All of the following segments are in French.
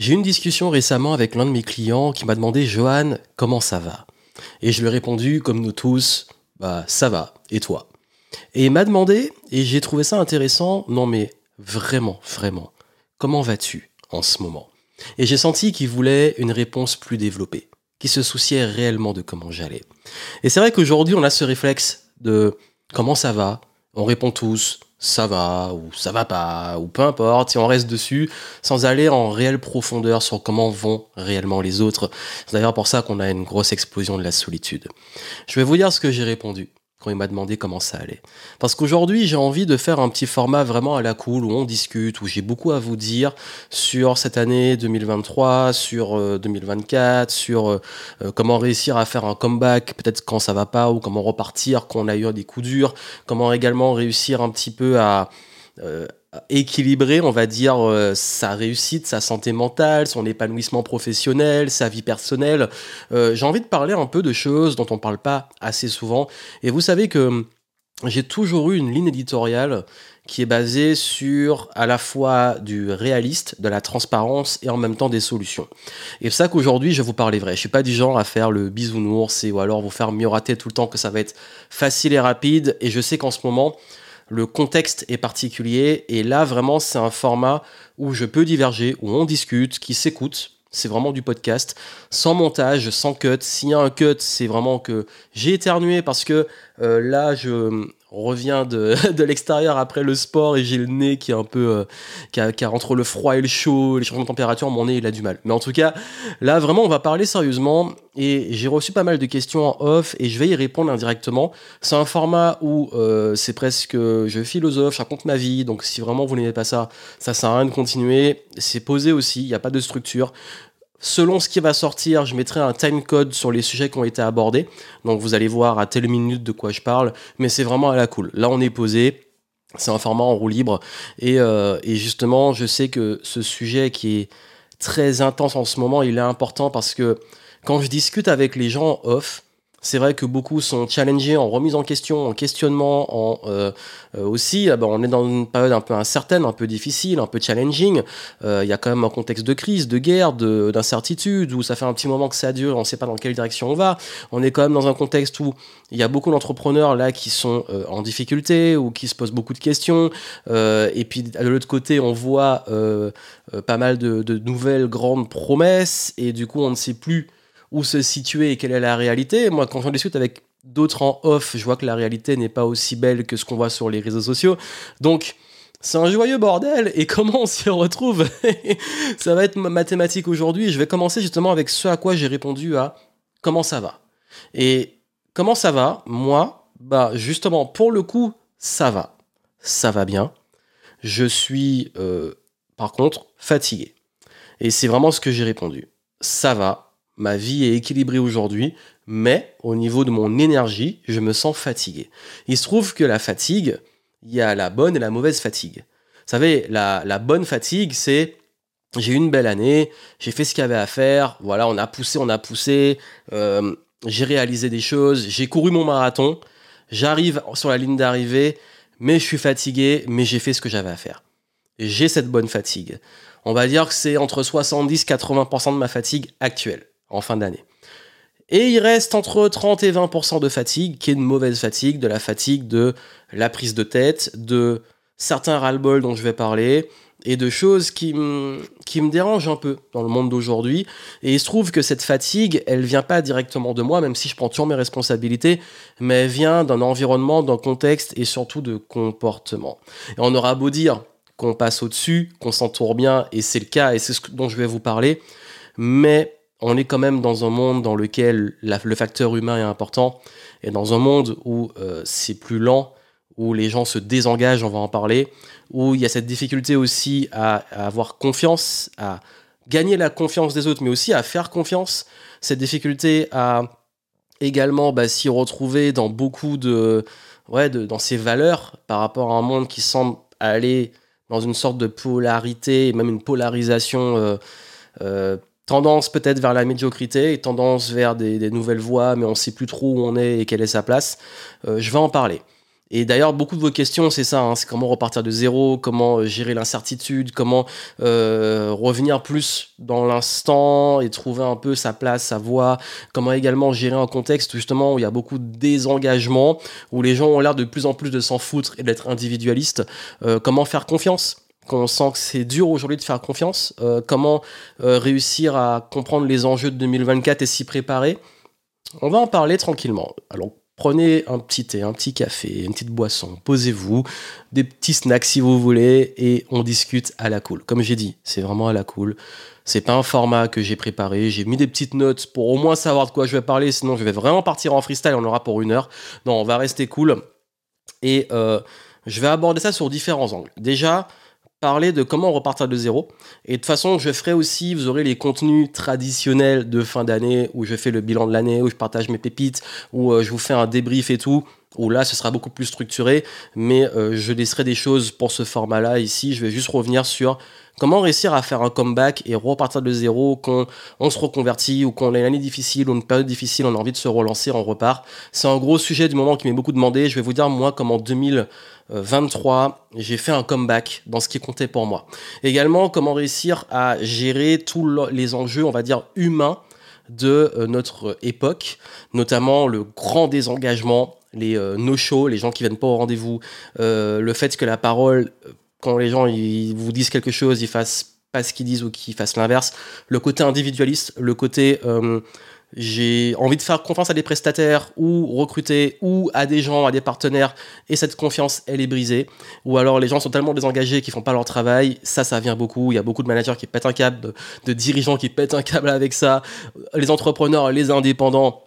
J'ai eu une discussion récemment avec l'un de mes clients qui m'a demandé Johan, comment ça va? Et je lui ai répondu, comme nous tous, bah ça va, et toi? Et il m'a demandé, et j'ai trouvé ça intéressant, non mais vraiment, vraiment, comment vas-tu en ce moment? Et j'ai senti qu'il voulait une réponse plus développée, qui se souciait réellement de comment j'allais. Et c'est vrai qu'aujourd'hui, on a ce réflexe de comment ça va? On répond tous ça va ou ça va pas ou peu importe, si on reste dessus sans aller en réelle profondeur sur comment vont réellement les autres. C'est d'ailleurs pour ça qu'on a une grosse explosion de la solitude. Je vais vous dire ce que j'ai répondu quand il m'a demandé comment ça allait. Parce qu'aujourd'hui, j'ai envie de faire un petit format vraiment à la cool où on discute, où j'ai beaucoup à vous dire sur cette année 2023, sur 2024, euh, sur euh, euh, comment réussir à faire un comeback, peut-être quand ça va pas, ou comment repartir quand on a eu des coups durs, comment également réussir un petit peu à, équilibrer, on va dire, euh, sa réussite, sa santé mentale, son épanouissement professionnel, sa vie personnelle. Euh, j'ai envie de parler un peu de choses dont on ne parle pas assez souvent. Et vous savez que j'ai toujours eu une ligne éditoriale qui est basée sur à la fois du réaliste, de la transparence et en même temps des solutions. Et c'est ça qu'aujourd'hui je vous parler vrai. Je suis pas du genre à faire le bisounours et ou alors vous faire miroiter tout le temps que ça va être facile et rapide. Et je sais qu'en ce moment, le contexte est particulier et là vraiment c'est un format où je peux diverger, où on discute, qui s'écoute. C'est vraiment du podcast, sans montage, sans cut. S'il y a un cut, c'est vraiment que j'ai éternué parce que euh, là, je, on revient de, de l'extérieur après le sport et j'ai le nez qui est un peu euh, qui, a, entre le froid et le chaud, les changements de température, mon nez il a du mal. Mais en tout cas, là vraiment on va parler sérieusement et j'ai reçu pas mal de questions en off et je vais y répondre indirectement. C'est un format où euh, c'est presque je philosophe, je raconte ma vie, donc si vraiment vous n'aimez pas ça, ça sert à rien de continuer. C'est posé aussi, il n'y a pas de structure. Selon ce qui va sortir, je mettrai un time code sur les sujets qui ont été abordés. Donc vous allez voir à telle minute de quoi je parle, mais c'est vraiment à la cool. Là, on est posé. C'est un format en roue libre. Et, euh, et, justement, je sais que ce sujet qui est très intense en ce moment, il est important parce que quand je discute avec les gens off, c'est vrai que beaucoup sont challengés en remise en question, en questionnement, en euh, euh, aussi. Ah ben, on est dans une période un peu incertaine, un peu difficile, un peu challenging. Euh, il y a quand même un contexte de crise, de guerre, d'incertitude, où ça fait un petit moment que ça dure, on ne sait pas dans quelle direction on va. On est quand même dans un contexte où il y a beaucoup d'entrepreneurs là qui sont en difficulté ou qui se posent beaucoup de questions. et puis de l'autre côté, on voit pas mal de, de nouvelles grandes promesses et du coup, on ne sait plus où se situer et quelle est la réalité. Moi, quand j'en discute avec d'autres en off, je vois que la réalité n'est pas aussi belle que ce qu'on voit sur les réseaux sociaux. Donc, c'est un joyeux bordel et comment on s'y retrouve? Ça va être mathématique aujourd'hui. Je vais commencer justement avec ce à quoi j'ai répondu à comment ça va. Et comment ça va? Moi, bah justement, pour le coup, ça va. Ça va bien. Je suis, euh, par contre, fatigué. Et c'est vraiment ce que j'ai répondu. Ça va, ma vie est équilibrée aujourd'hui, mais au niveau de mon énergie, je me sens fatigué. Il se trouve que la fatigue, il y a la bonne et la mauvaise fatigue. Vous savez, la, bonne fatigue, c'est j'ai eu une belle année, j'ai fait ce qu'il y avait à faire, voilà, on a poussé, on a poussé, euh, j'ai réalisé des choses, j'ai couru mon marathon, j'arrive sur la ligne d'arrivée, mais je suis fatigué, mais j'ai fait ce que j'avais à faire. J'ai cette bonne fatigue. On va dire que c'est entre 70-80% de ma fatigue actuelle en fin d'année. Et il reste entre 30 et 20% de fatigue, qui est une mauvaise fatigue, de la fatigue de la prise de tête, de certains ras-le-bol dont je vais parler, et de choses qui, qui me dérangent un peu dans le monde d'aujourd'hui. Et il se trouve que cette fatigue, elle vient pas directement de moi, même si je prends toujours mes responsabilités, mais elle vient d'un environnement, d'un contexte et surtout de comportement. Et on aura beau dire qu'on passe au-dessus, qu'on s'entoure bien, et c'est le cas, et c'est ce dont je vais vous parler, mais on est quand même dans un monde dans lequel le facteur humain est important, et dans un monde où euh, c'est plus lent, où les gens se désengagent, on va en parler, où il y a cette difficulté aussi à, avoir confiance, à gagner la confiance des autres, mais aussi à faire confiance, cette difficulté à également bah, s'y retrouver dans beaucoup de, ouais, dans ses valeurs par rapport à un monde qui semble aller dans une sorte de polarité, même une polarisation euh, euh, tendance peut-être vers la médiocrité tendance vers des, nouvelles voies, mais on ne sait plus trop où on est et quelle est sa place. Euh, je vais en parler. Et d'ailleurs, beaucoup de vos questions, c'est ça, hein, c'est comment repartir de zéro, comment euh, gérer l'incertitude, comment euh, revenir plus dans l'instant et trouver un peu sa place, sa voie, comment également gérer un contexte justement où il y a beaucoup de désengagement, où les gens ont l'air de plus en plus de s'en foutre et d'être individualistes, comment faire confiance? Quand on sent que c'est dur aujourd'hui de faire confiance, comment réussir à comprendre les enjeux de 2024 et s'y préparer. On va en parler tranquillement. Alors Prenez un petit thé, un petit café, une petite boisson, posez-vous, des petits snacks si vous voulez, et on discute à la cool. Comme j'ai dit, c'est vraiment à la cool. C'est pas un format que j'ai préparé. J'ai mis des petites notes pour au moins savoir de quoi je vais parler. Sinon, je vais vraiment partir en freestyle. On aura pour une heure. Non, on va rester cool. Et euh, je vais aborder ça sur différents angles. Déjà, parler de comment repartir de zéro. Et de toute façon, je ferai aussi, vous aurez les contenus traditionnels de fin d'année où je fais le bilan de l'année, où je partage mes pépites, où euh, je vous fais un débrief et tout. Où là, ce sera beaucoup plus structuré, mais euh, je laisserai des choses pour ce format-là ici. Je vais juste revenir sur Comment réussir à faire un comeback et repartir de zéro quand on se reconvertit ou qu'on a une année difficile ou une période difficile, on a envie de se relancer, on repart C'est un gros sujet du moment qui m'est beaucoup demandé. Je vais vous dire, moi, comme en 2023, j'ai fait un comeback dans ce qui comptait pour moi. Également, comment réussir à gérer tous les enjeux, on va dire, humains de euh, notre époque, notamment le grand désengagement, les euh, no-shows, les gens qui viennent pas au rendez-vous, euh, le fait que la parole quand les gens ils vous disent quelque chose, ils fassent pas ce qu'ils disent ou qu'ils fassent l'inverse. Le côté individualiste, le côté euh, j'ai envie de faire confiance à des prestataires ou recruter ou à des gens, à des partenaires et cette confiance elle est brisée. Ou alors les gens sont tellement désengagés qu'ils font pas leur travail. Ça, ça vient beaucoup. Il y a beaucoup de managers qui pètent un câble, de dirigeants qui pètent un câble avec ça. Les entrepreneurs, les indépendants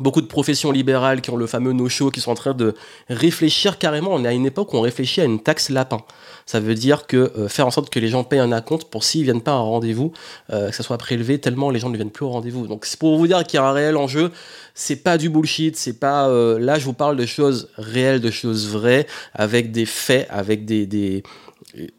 beaucoup de professions libérales qui ont le fameux no-show, qui sont en train de réfléchir carrément. On est à une époque où on réfléchit à une taxe lapin. Ça veut dire que euh, faire en sorte que les gens payent un acompte pour s'ils viennent pas à un rendez-vous, euh, que ça soit prélevé tellement les gens ne viennent plus au rendez-vous. Donc c'est pour vous dire qu'il y a un réel enjeu. C'est pas du bullshit. C'est pas euh, là je vous parle de choses réelles, de choses vraies, avec des faits, avec des, des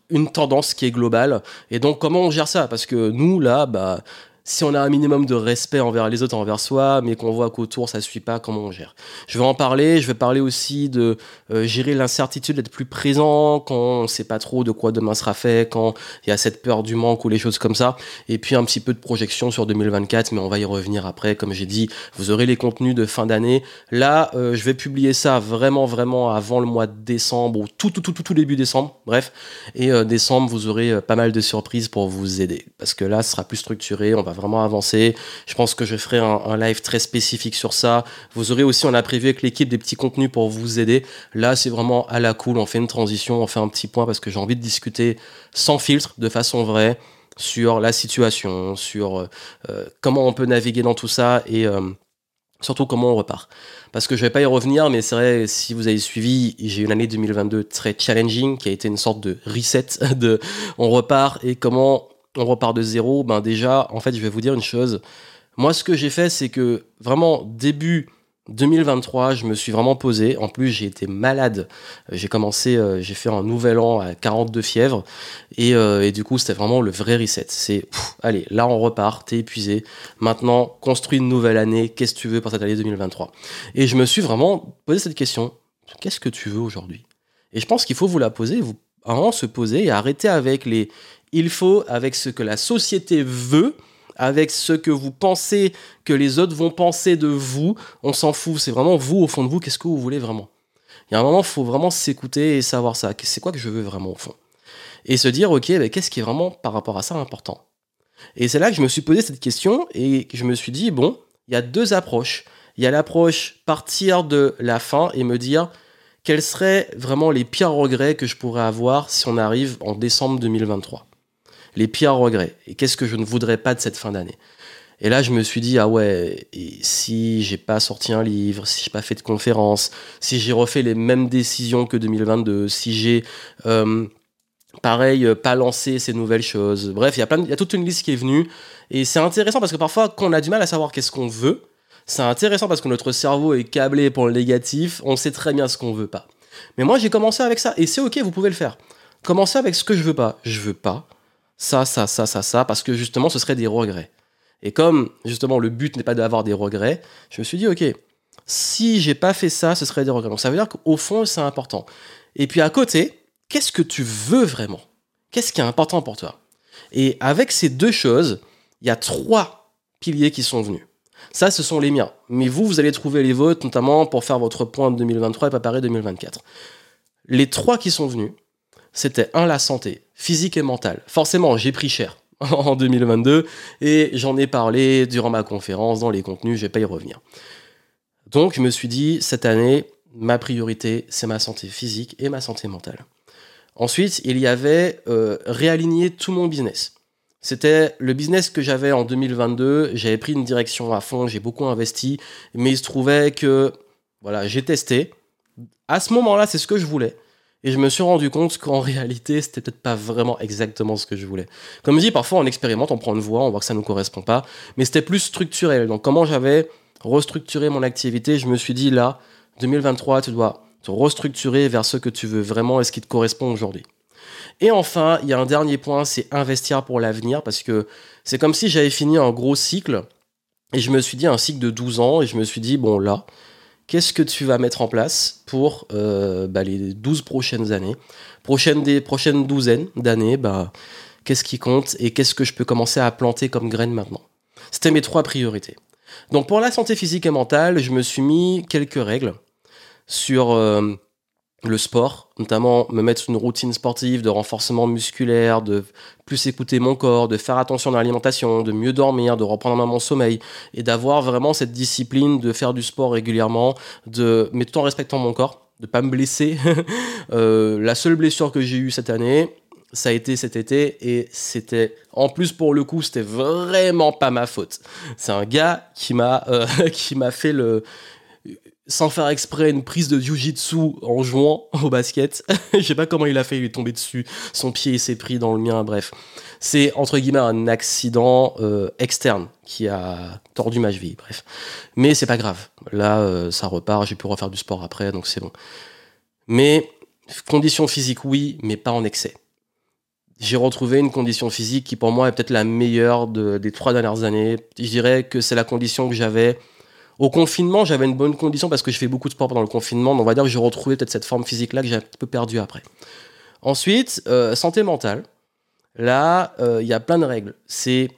une tendance qui est globale. Et donc comment on gère ça? Parce que nous là, bah si on a un minimum de respect envers les autres, envers soi, mais qu'on voit qu'autour ça ne suit pas, comment on gère? Je vais en parler, je vais parler aussi de euh, gérer l'incertitude, d'être plus présent quand on ne sait pas trop de quoi demain sera fait, quand il y a cette peur du manque ou les choses comme ça, et puis un petit peu de projection sur 2024, mais on va y revenir après, comme j'ai dit, vous aurez les contenus de fin d'année. Là, euh, je vais publier ça vraiment, vraiment avant le mois de décembre, ou tout, tout, tout, tout, début décembre, bref, et euh, décembre, vous aurez pas mal de surprises pour vous aider, parce que là, ce sera plus structuré, on va vraiment avancer. Je pense que je ferai un, live très spécifique sur ça. Vous aurez aussi, on a prévu avec l'équipe des petits contenus pour vous aider. Là, c'est vraiment à la cool. On fait une transition, on fait un petit point parce que j'ai envie de discuter sans filtre, de façon vraie, sur la situation, sur euh, comment on peut naviguer dans tout ça et euh, surtout comment on repart. Parce que je vais pas y revenir, mais c'est vrai, si vous avez suivi, j'ai une année 2022 très challenging, qui a été une sorte de reset, de on repart et comment on repart de zéro, ben déjà, en fait, je vais vous dire une chose. Moi, ce que j'ai fait, c'est que vraiment, début 2023, je me suis vraiment posé. En plus, j'ai été malade. J'ai commencé, euh, j'ai fait un nouvel an à 42 fièvres. Euh, et, du coup, c'était vraiment le vrai reset. C'est, allez, là, on repart, t'es épuisé. Maintenant, construis une nouvelle année. Qu'est-ce que tu veux pour cette année 2023 Et je me suis vraiment posé cette question. Qu'est-ce que tu veux aujourd'hui? Et je pense qu'il faut vous la poser, vous vraiment se poser et arrêter avec les il faut, avec ce que la société veut, avec ce que vous pensez que les autres vont penser de vous, on s'en fout. C'est vraiment vous, au fond de vous, qu'est-ce que vous voulez vraiment? Il y a un moment, il faut vraiment s'écouter et savoir ça. C'est quoi que je veux vraiment, au fond? Et se dire, ok, ben, qu'est-ce qui est vraiment, par rapport à ça, important? Et c'est là que je me suis posé cette question et je me suis dit, bon, il y a deux approches. Il y a l'approche partir de la fin et me dire, quels seraient vraiment les pires regrets que je pourrais avoir si on arrive en décembre 2023 les pires regrets et qu'est-ce que je ne voudrais pas de cette fin d'année? Et là, je me suis dit, ah ouais, si j'ai pas sorti un livre, si j'ai pas fait de conférence, si j'ai refait les mêmes décisions que 2022, si j'ai, euh, pareil, euh, pas lancé ces nouvelles choses. Bref, il y, a il y a toute une liste qui est venue. Et c'est intéressant parce que parfois, quand on a du mal à savoir qu'est-ce qu'on veut, c'est intéressant parce que notre cerveau est câblé pour le négatif, on sait très bien ce qu'on veut pas. Mais moi, j'ai commencé avec ça. Et c'est ok, vous pouvez le faire. Commencez avec ce que je veux pas. Je veux pas ça, ça, ça, ça, ça, parce que justement, ce serait des regrets. Et comme justement le but n'est pas d'avoir des regrets, je me suis dit, ok, si j'ai pas fait ça, ce serait des regrets. Donc ça veut dire qu'au fond, c'est important. Et puis à côté, qu'est-ce que tu veux vraiment? Qu'est-ce qui est important pour toi? Et avec ces deux choses, il y a trois piliers qui sont venus. Ça, ce sont les miens. Mais vous, vous allez trouver les vôtres, notamment pour faire votre point de 2023 et préparer 2024. Les trois qui sont venus, c'était un, la santé, physique et mentale. Forcément, j'ai pris cher en 2022 et j'en ai parlé durant ma conférence, dans les contenus, je vais pas y revenir. Donc, je me suis dit, cette année, ma priorité, c'est ma santé physique et ma santé mentale. Ensuite, il y avait euh, réaligner tout mon business. C'était le business que j'avais en 2022. J'avais pris une direction à fond, j'ai beaucoup investi, mais il se trouvait que voilà, j'ai testé. À ce moment-là, c'est ce que je voulais. Et je me suis rendu compte qu'en réalité, c'était peut-être pas vraiment exactement ce que je voulais. Comme je dis, parfois on expérimente, on prend une voie, on voit que ça ne nous correspond pas, mais c'était plus structurel. Donc comment j'avais restructuré mon activité, je me suis dit là, 2023, tu dois te restructurer vers ce que tu veux vraiment et ce qui te correspond aujourd'hui. Et enfin, il y a un dernier point, c'est investir pour l'avenir, parce que c'est comme si j'avais fini un gros cycle, et je me suis dit un cycle de 12 ans, et je me suis dit, bon là, qu'est-ce que tu vas mettre en place pour euh, bah, les 12 prochaines années? Prochaine des prochaines douzaines d'années, bah, qu'est-ce qui compte et qu'est-ce que je peux commencer à planter comme graines maintenant? C'était mes trois priorités. Donc pour la santé physique et mentale, je me suis mis quelques règles sur euh, le sport, notamment me mettre une routine sportive de renforcement musculaire, de plus écouter mon corps, de faire attention à l'alimentation, de mieux dormir, de reprendre mon sommeil et d'avoir vraiment cette discipline de faire du sport régulièrement, de mais tout en respectant mon corps, de pas me blesser. Euh, la seule blessure que j'ai eue cette année, ça a été cet été et c'était en plus pour le coup c'était vraiment pas ma faute. C'est un gars qui m'a euh, qui m'a fait le sans faire exprès une prise de jiu-jitsu en jouant au basket. Je sais pas comment il a fait, il est tombé dessus, son pied s'est pris dans le mien, bref. C'est entre guillemets un accident euh, externe qui a tordu ma cheville, bref. Mais c'est pas grave. Là, euh, ça repart, j'ai pu refaire du sport après, donc c'est bon. Mais condition physique, oui, mais pas en excès. J'ai retrouvé une condition physique qui pour moi est peut-être la meilleure des trois dernières années. Je dirais que c'est la condition que j'avais au confinement, j'avais une bonne condition parce que je fais beaucoup de sport pendant le confinement. Donc on va dire que j'ai retrouvé peut-être cette forme physique-là que j'ai un peu perdue après. Ensuite, euh, santé mentale. Là, euh, il y a plein de règles. C'est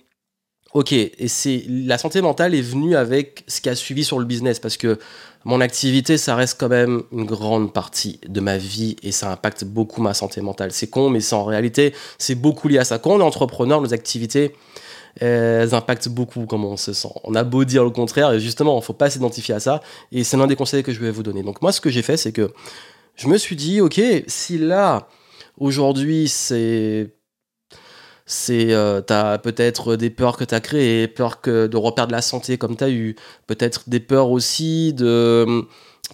ok, et c'est la santé mentale est venue avec ce qui a suivi sur le business parce que mon activité, ça reste quand même une grande partie de ma vie et ça impacte beaucoup ma santé mentale. C'est con, mais en réalité, c'est beaucoup lié à ça. Quand on est entrepreneur, nos activités, elles impactent beaucoup comment on se sent. On a beau dire le contraire, et justement, il ne faut pas s'identifier à ça, et c'est l'un des conseils que je vais vous donner. Donc moi, ce que j'ai fait, c'est que je me suis dit, ok, si là, aujourd'hui, c'est c'est euh, t'as peut-être des peurs que t'as créées, peur que de reperdre la santé comme t'as eu, peut-être des peurs aussi de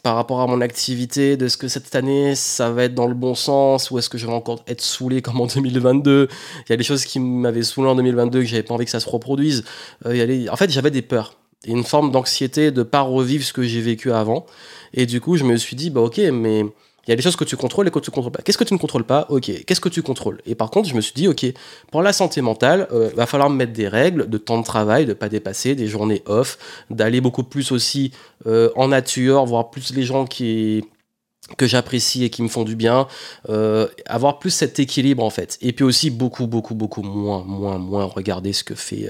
par rapport à mon activité, de ce que cette année ça va être dans le bon sens ou est-ce que je vais encore être saoulé comme en 2022 Il y a des choses qui m'avaient saoulé en 2022 que j'avais pas envie que ça se reproduise. Euh, en fait, j'avais des peurs une forme d'anxiété de pas revivre ce que j'ai vécu avant. Et du coup, je me suis dit, bah ok, mais il y a des choses que tu contrôles et que tu contrôles pas. Qu'est-ce que tu ne contrôles pas? Ok. Qu'est-ce que tu contrôles? Et par contre, je me suis dit, ok, pour la santé mentale, il euh, va falloir me mettre des règles de temps de travail, de pas dépasser, des journées off, d'aller beaucoup plus aussi euh, en nature, voir plus les gens qui que j'apprécie et qui me font du bien, euh, avoir plus cet équilibre en fait. Et puis aussi beaucoup, beaucoup, beaucoup moins, moins, moins regarder ce que fait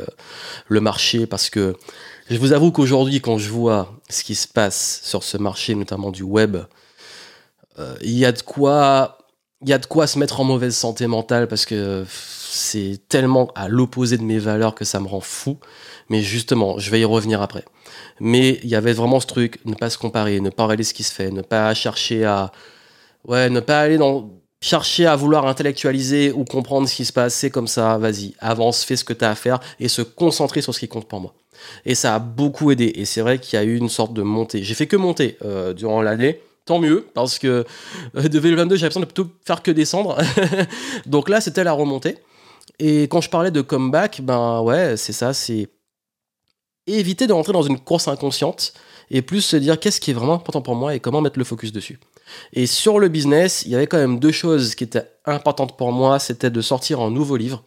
le marché parce que je vous avoue qu'aujourd'hui, quand je vois ce qui se passe sur ce marché, notamment du web, il y a de quoi il y a de quoi se mettre en mauvaise santé mentale parce que c'est tellement à l'opposé de mes valeurs que ça me rend fou. Mais justement, je vais y revenir après. Mais il y avait vraiment ce truc, ne pas se comparer, ne pas regarder ce qui se fait, ne pas chercher à, ouais, ne pas aller dans, chercher à vouloir intellectualiser ou comprendre ce qui se passe, c'est comme ça, vas-y, avance, fais ce que tu as à faire et se concentrer sur ce qui compte pour moi. Et ça a beaucoup aidé. Et c'est vrai qu'il y a eu une sorte de montée. J'ai fait que monter euh, durant l'année tant mieux, parce que euh, de 2022, j'ai l'impression de plutôt faire que descendre. Donc là, c'était la remontée. Et quand je parlais de comeback, ben ouais, c'est ça, c'est éviter de rentrer dans une course inconsciente et plus se dire qu'est-ce qui est vraiment important pour moi et comment mettre le focus dessus. Et sur le business, il y avait quand même deux choses qui étaient importantes pour moi, c'était de sortir un nouveau livre.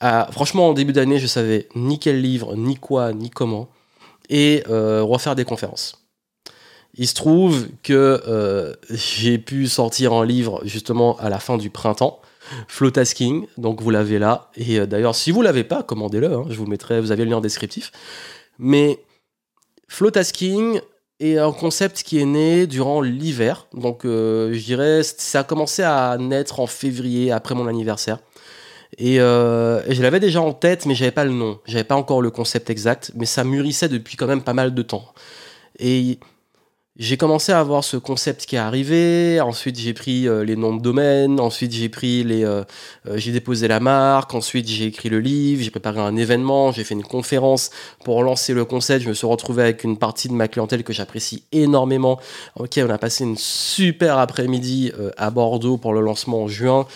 Ah, franchement, en début d'année, je savais ni quel livre, ni quoi, ni comment, et euh, refaire des conférences. Il se trouve que euh, j'ai pu sortir un livre justement à la fin du printemps, Flowtasking, donc vous l'avez là. Et euh, d'ailleurs, si vous l'avez pas, commandez-le, hein, je vous mettrai, vous avez le lien descriptif. Mais Flowtasking est un concept qui est né durant l'hiver, donc euh, je dirais ça a commencé à naître en février après mon anniversaire. Et, et je l'avais déjà en tête, mais j'avais pas le nom, j'avais pas encore le concept exact, mais ça mûrissait depuis quand même pas mal de temps. Et j'ai commencé à avoir ce concept qui est arrivé. Ensuite, j'ai pris euh, les noms de domaine. Ensuite, j'ai pris les, euh, euh, j'ai déposé la marque. Ensuite, j'ai écrit le livre. J'ai préparé un événement. J'ai fait une conférence pour lancer le concept. Je me suis retrouvé avec une partie de ma clientèle que j'apprécie énormément. Ok, on a passé une super après-midi à Bordeaux pour le lancement en juin.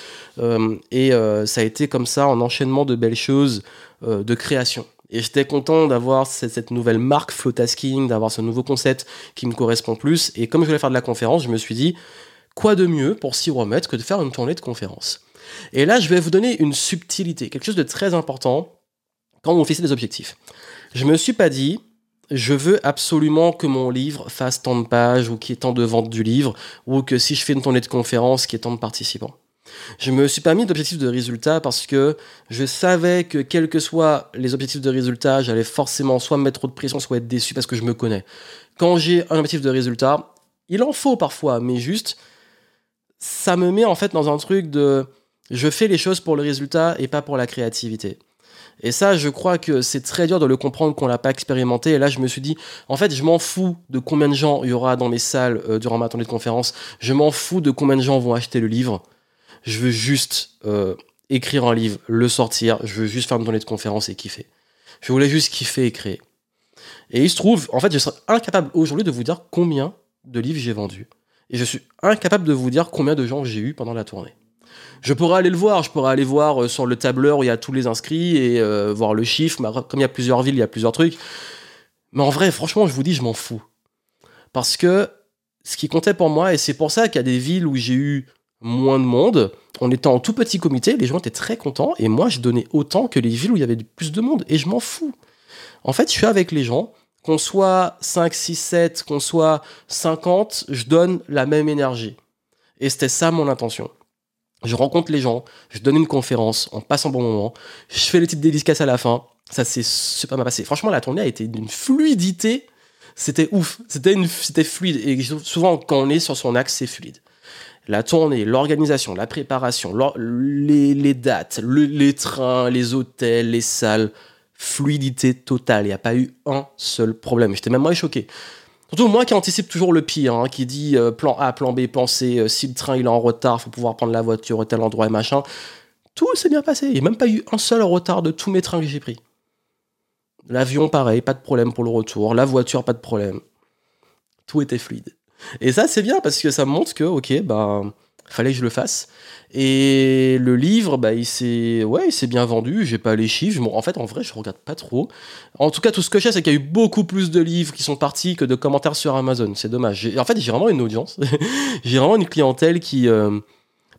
et ça a été comme ça un enchaînement de belles choses de création. Et j'étais content d'avoir cette, nouvelle marque Flowtasking, d'avoir ce nouveau concept qui me correspond plus. Et comme je voulais faire de la conférence, je me suis dit, quoi de mieux pour s'y remettre que de faire une tournée de conférence? Et là, je vais vous donner une subtilité, quelque chose de très important quand on fait des objectifs. Je me suis pas dit, je veux absolument que mon livre fasse tant de pages ou qu'il y ait tant de ventes du livre, ou que si je fais une tournée de conférence, qu'il y ait tant de participants. Je me suis pas mis d'objectif de résultat parce que je savais que quels que soient les objectifs de résultat, j'allais forcément soit me mettre trop de pression, soit être déçu parce que je me connais. Quand j'ai un objectif de résultat, il en faut parfois, mais juste, ça me met en fait dans un truc de je fais les choses pour le résultat et pas pour la créativité. Et ça, je crois que c'est très dur de le comprendre qu'on l'a pas expérimenté. Et là, je me suis dit, en fait, je m'en fous de combien de gens il y aura dans mes salles euh, durant ma tournée de conférence. Je m'en fous de combien de gens vont acheter le livre je veux juste euh, écrire un livre, le sortir, je veux juste faire une tournée de conférence et kiffer. Je voulais juste kiffer et créer. Et il se trouve, en fait, je serais incapable aujourd'hui de vous dire combien de livres j'ai vendus. Et je suis incapable de vous dire combien de gens j'ai eu pendant la tournée. Je pourrais aller le voir, je pourrais aller voir euh, sur le tableur où il y a tous les inscrits et euh, voir le chiffre. Comme il y a plusieurs villes, il y a plusieurs trucs. Mais en vrai, franchement, je vous dis, je m'en fous. Parce que ce qui comptait pour moi, et c'est pour ça qu'il y a des villes où j'ai eu moins de monde. On était en tout petit comité, les gens étaient très contents, et moi je donnais autant que les villes où il y avait plus de monde, et je m'en fous. En fait, je suis avec les gens, qu'on soit 5, 6, 7, qu'on soit 50, je donne la même énergie. Et c'était ça mon intention. Je rencontre les gens, je donne une conférence, on passe un bon moment, je fais les petites dédicaces à la fin, ça s'est super mal passé. Franchement, la tournée a été d'une fluidité, c'était ouf, c'était fluide, et souvent quand on est sur son axe, c'est fluide la tournée, l'organisation, la préparation, les, dates, les trains, les hôtels, les salles, fluidité totale. Il n'y a pas eu un seul problème. J'étais même moins choqué. Surtout moi qui anticipe toujours le pire, hein, qui dit euh, plan A, plan B, plan C, euh, si le train il est en retard, faut pouvoir prendre la voiture à tel endroit et machin. Tout s'est bien passé. Il n'y a même pas eu un seul retard de tous mes trains que j'ai pris. L'avion, pareil, pas de problème pour le retour. La voiture, pas de problème. Tout était fluide. Et ça, c'est bien parce que ça montre que, ok, bah, fallait que je le fasse. Et le livre, bah, il s'est, ouais, bien vendu. J'ai pas les chiffres. En fait, en vrai, je regarde pas trop. En tout cas, tout ce que je sais, c'est qu'il y a eu beaucoup plus de livres qui sont partis que de commentaires sur Amazon. C'est dommage. En fait, j'ai vraiment une audience. j'ai vraiment une clientèle qui, euh,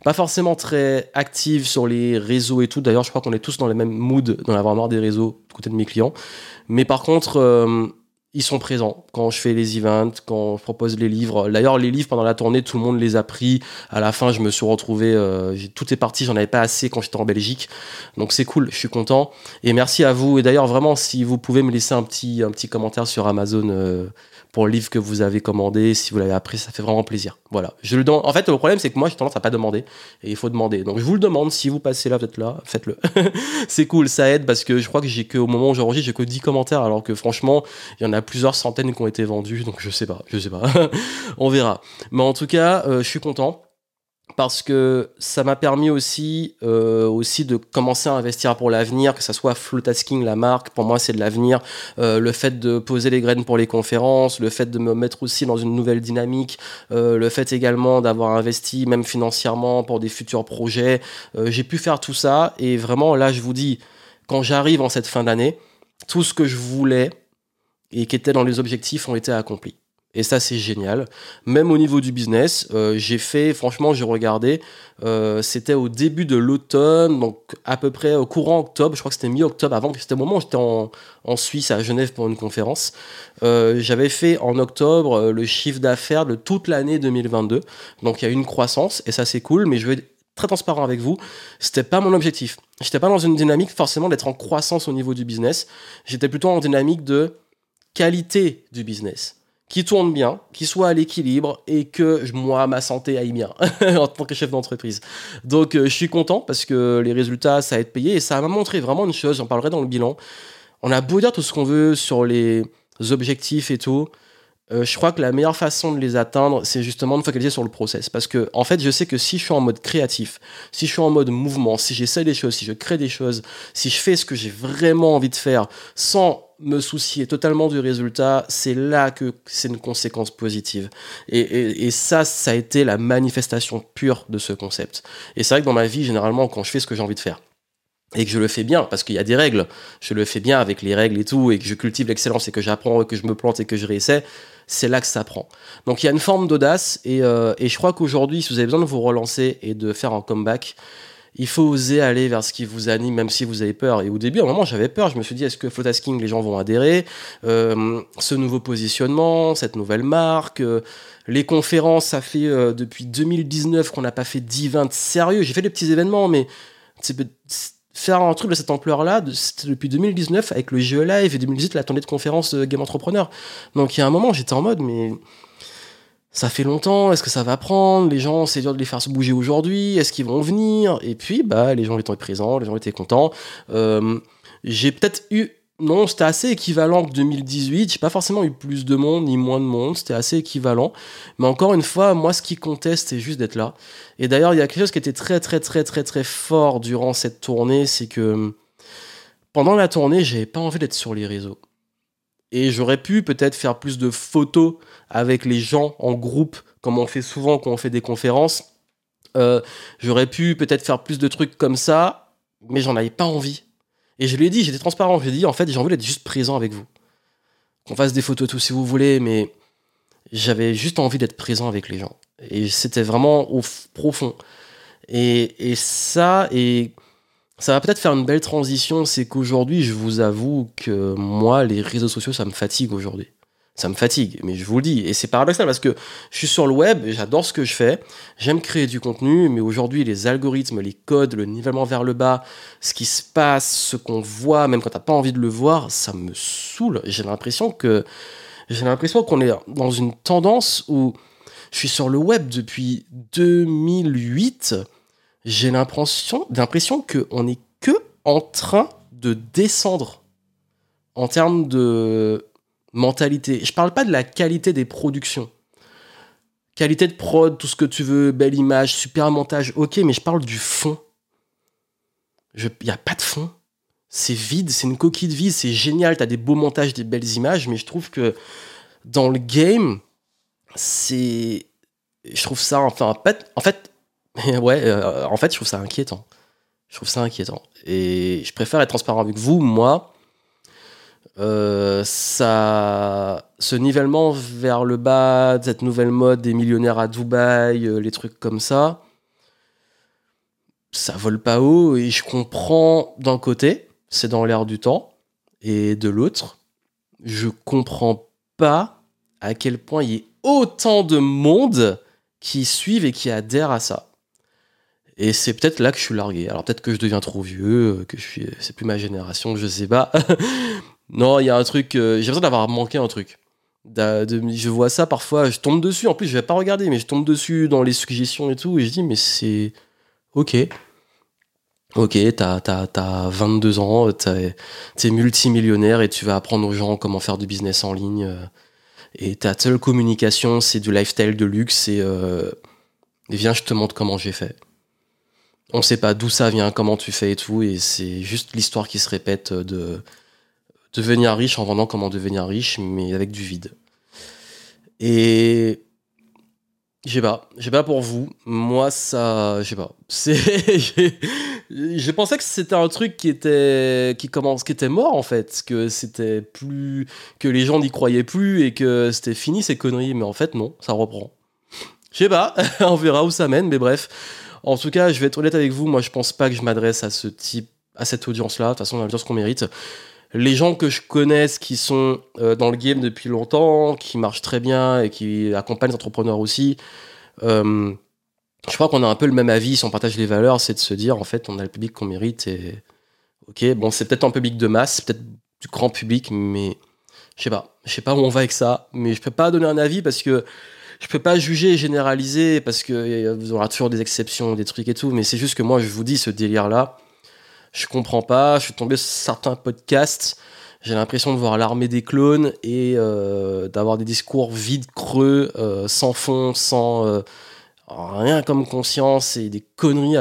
pas forcément très active sur les réseaux et tout. D'ailleurs, je crois qu'on est tous dans les mêmes moods, dans l'avoir marre des réseaux, du côté de mes clients. Mais par contre, euh, ils sont présents quand je fais les events, quand je propose les livres. D'ailleurs, les livres pendant la tournée, tout le monde les a pris. À la fin, je me suis retrouvé, euh, tout est parti, j'en avais pas assez quand j'étais en Belgique. Donc c'est cool, je suis content. Et merci à vous. Et d'ailleurs, vraiment, si vous pouvez me laisser un petit, un petit commentaire sur Amazon. Euh, pour le livre que vous avez commandé, si vous l'avez appris, ça fait vraiment plaisir. Voilà. Je le En fait, le problème, c'est que moi, j'ai tendance à pas demander. Et il faut demander. Donc, je vous le demande. Si vous passez là, peut-être là, faites-le. c'est cool, ça aide parce que je crois que j'ai que, au moment où j'enregistre, j'ai que 10 commentaires. Alors que franchement, il y en a plusieurs centaines qui ont été vendus. Donc, je sais pas. Je sais pas. On verra. Mais en tout cas, euh, je suis content parce que ça m'a permis aussi, euh, aussi de commencer à investir pour l'avenir, que ça soit Flowtasking, la marque, pour moi c'est de l'avenir, euh, le fait de poser les graines pour les conférences, le fait de me mettre aussi dans une nouvelle dynamique, euh, le fait également d'avoir investi même financièrement pour des futurs projets, j'ai pu faire tout ça et vraiment là je vous dis, quand j'arrive en cette fin d'année, tout ce que je voulais et qui était dans les objectifs ont été accomplis. Et ça, c'est génial. Même au niveau du business, euh, j'ai fait, franchement, j'ai regardé, euh, c'était au début de l'automne, donc à peu près au courant octobre, je crois que c'était mi-octobre, avant, c'était au moment où j'étais en, Suisse, à Genève, pour une conférence. Euh, j'avais fait en octobre le chiffre d'affaires de toute l'année 2022. Donc il y a une croissance, et ça, c'est cool, mais je vais être très transparent avec vous, c'était pas mon objectif. J'étais pas dans une dynamique forcément d'être en croissance au niveau du business. J'étais plutôt en dynamique de qualité du business qui tourne bien, qui soit à l'équilibre et que moi, ma santé aille bien en tant que chef d'entreprise. Donc euh, je suis content parce que les résultats, ça a été payé et ça m'a montré vraiment une chose, j'en parlerai dans le bilan. On a beau dire tout ce qu'on veut sur les objectifs et tout. Euh, je crois que la meilleure façon de les atteindre, c'est justement de focaliser sur le process. Parce que, en fait, je sais que si je suis en mode créatif, si je suis en mode mouvement, si j'essaie des choses, si je crée des choses, si je fais ce que j'ai vraiment envie de faire sans me soucier totalement du résultat, c'est là que c'est une conséquence positive. Et, et, ça, ça a été la manifestation pure de ce concept. Et c'est vrai que dans ma vie, généralement, quand je fais ce que j'ai envie de faire, et que je le fais bien, parce qu'il y a des règles, je le fais bien avec les règles et tout, et que je cultive l'excellence et que j'apprends, que je me plante et que je réessaie, c'est là que ça prend. Donc il y a une forme d'audace, et, euh, et, je crois qu'aujourd'hui, si vous avez besoin de vous relancer et de faire un comeback, il faut oser aller vers ce qui vous anime, même si vous avez peur. Et au début, à un moment, j'avais peur. Je me suis dit, est-ce que Flotasking, les gens vont adhérer? Euh, Ce nouveau positionnement, cette nouvelle marque, euh, les conférences, ça fait euh, depuis 2019 qu'on n'a pas fait d'events sérieux. J'ai fait des petits événements, mais faire un truc de cette ampleur-là, depuis 2019 avec le GE Live et 2018, la tournée de conférences Game Entrepreneur. Donc il y a un moment, j'étais en mode, mais ça fait longtemps, est-ce que ça va prendre? Les gens, c'est dur de les faire se bouger aujourd'hui, est-ce qu'ils vont venir? Et puis, bah, les gens étaient présents, les gens étaient contents. Euh, j'ai peut-être eu. Non, c'était assez équivalent que 2018. J'ai pas forcément eu plus de monde ni moins de monde. C'était assez équivalent. Mais encore une fois, moi, ce qui comptait, c'était juste d'être là. Et d'ailleurs, il y a quelque chose qui était très, très, très, très, très fort durant cette tournée. C'est que pendant la tournée, j'avais pas envie d'être sur les réseaux. Et j'aurais pu peut-être faire plus de photos avec les gens en groupe, comme on fait souvent quand on fait des conférences. Euh, j'aurais pu peut-être faire plus de trucs comme ça, mais j'en avais pas envie. Et je lui ai dit, j'étais transparent, je lui ai dit, en fait, j'ai envie d'être juste présent avec vous. Qu'on fasse des photos, tout si vous voulez, mais j'avais juste envie d'être présent avec les gens. Et c'était vraiment au profond. Et, et ça, et ça va peut-être faire une belle transition, c'est qu'aujourd'hui, je vous avoue que moi, les réseaux sociaux, ça me fatigue aujourd'hui. Ça me fatigue, mais je vous le dis. Et c'est paradoxal parce que je suis sur le web, j'adore ce que je fais, j'aime créer du contenu, mais aujourd'hui, les algorithmes, les codes, le nivellement vers le bas, ce qui se passe, ce qu'on voit, même quand t'as pas envie de le voir, ça me saoule. J'ai l'impression que, j'ai l'impression qu'on est dans une tendance où je suis sur le web depuis 2008 j'ai l'impression, l'impression qu'on n'est que en train de descendre en termes de mentalité. Je parle pas de la qualité des productions. Qualité de prod, tout ce que tu veux, belle image, super montage, ok, mais je parle du fond. Il n'y a pas de fond. C'est vide, c'est une coquille de vie, c'est génial, tu as des beaux montages, des belles images, mais je trouve que dans le game, c'est. Je trouve ça, enfin, en fait, ouais, euh, en fait, je trouve ça inquiétant. Je trouve ça inquiétant. Et je préfère être transparent avec vous. Moi, euh, ça, ce nivellement vers le bas, cette nouvelle mode des millionnaires à Dubaï, euh, les trucs comme ça, ça vole pas haut. Et je comprends d'un côté, c'est dans l'air du temps, et de l'autre, je comprends pas à quel point il y a autant de monde qui suivent et qui adhèrent à ça. Et c'est peut-être là que je suis largué. Alors peut-être que je deviens trop vieux, que je suis, c'est plus ma génération, je sais pas. non, il y a un truc. Euh, j'ai besoin d'avoir manqué un truc. je vois ça parfois, je tombe dessus. En plus, je vais pas regarder, mais je tombe dessus dans les suggestions et tout, et je dis mais c'est ok. Ok, t'as, as, 22 ans, t'es multimillionnaire et tu vas apprendre aux gens comment faire du business en ligne. Euh, et ta seule communication, c'est du lifestyle de luxe et, et viens, je te montre comment j'ai fait on sait pas d'où ça vient, comment tu fais et tout, et c'est juste l'histoire qui se répète de devenir riche en vendant comment devenir riche, mais avec du vide. Et j'ai pas, j'ai pas pour vous. Moi, ça, j'ai pas. C'est, je pensais que c'était un truc qui était qui qui était mort en fait, que c'était plus que les gens n'y croyaient plus et que c'était fini ces conneries, mais en fait non, ça reprend. Je sais pas, on verra où ça mène, mais bref. En tout cas, je vais être honnête avec vous, moi je pense pas que je m'adresse à ce type, à cette audience-là. De toute façon, l'audience qu'on mérite. Les gens que je connaisse qui sont euh, dans le game depuis longtemps, qui marchent très bien et qui accompagnent les entrepreneurs aussi, euh, je crois qu'on a un peu le même avis si on partage les valeurs, c'est de se dire en fait on a le public qu'on mérite et ok bon c'est peut-être un public de masse, peut-être du grand public, mais je sais pas, je sais pas où on va avec ça, mais je peux pas donner un avis parce que je peux pas juger et généraliser parce que vous aurez toujours des exceptions, des trucs et tout, mais c'est juste que moi je vous dis ce délire là, je comprends pas, je suis tombé sur certains podcasts. J'ai l'impression de voir l'armée des clones et euh, d'avoir des discours vides, creux, euh, sans fond, sans euh, rien comme conscience et des conneries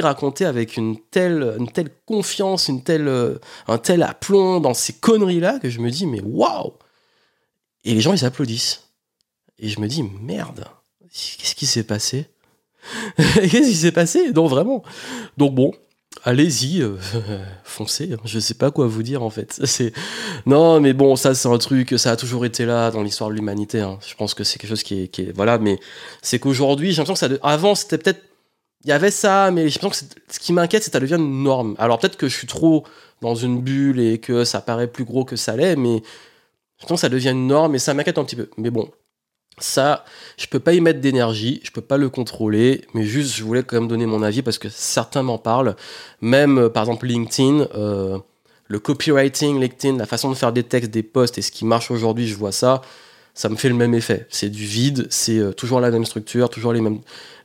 racontées avec une telle confiance, un tel aplomb dans ces conneries là que je me dis mais waouh! Et les gens ils applaudissent. Et je me dis merde qu'est-ce qui s'est passé? qu'est-ce qui s'est passé? Non vraiment donc bon allez-y, euh, foncez. Hein. Je sais pas quoi vous dire en fait. C'est non, mais bon, ça c'est un truc, ça a toujours été là dans l'histoire de l'humanité. Hein. Je pense que c'est quelque chose qui est, voilà, mais c'est qu'aujourd'hui, j'ai l'impression que ça, avant c'était peut-être, il y avait ça, mais j'ai l'impression que ce qui m'inquiète, c'est que ça devient une norme. Alors peut-être que je suis trop dans une bulle et que ça paraît plus gros que ça l'est, mais j'ai l'impression que ça devient une norme et ça m'inquiète un petit peu. Mais bon, ça, je peux pas y mettre d'énergie, je peux pas le contrôler, mais juste je voulais quand même donner mon avis parce que certains m'en parlent. Même euh, par exemple LinkedIn, euh, le copywriting, LinkedIn, la façon de faire des textes, des posts et ce qui marche aujourd'hui, je vois ça ça me fait le même effet. C'est du vide, c'est euh, toujours la même structure, toujours les mêmes,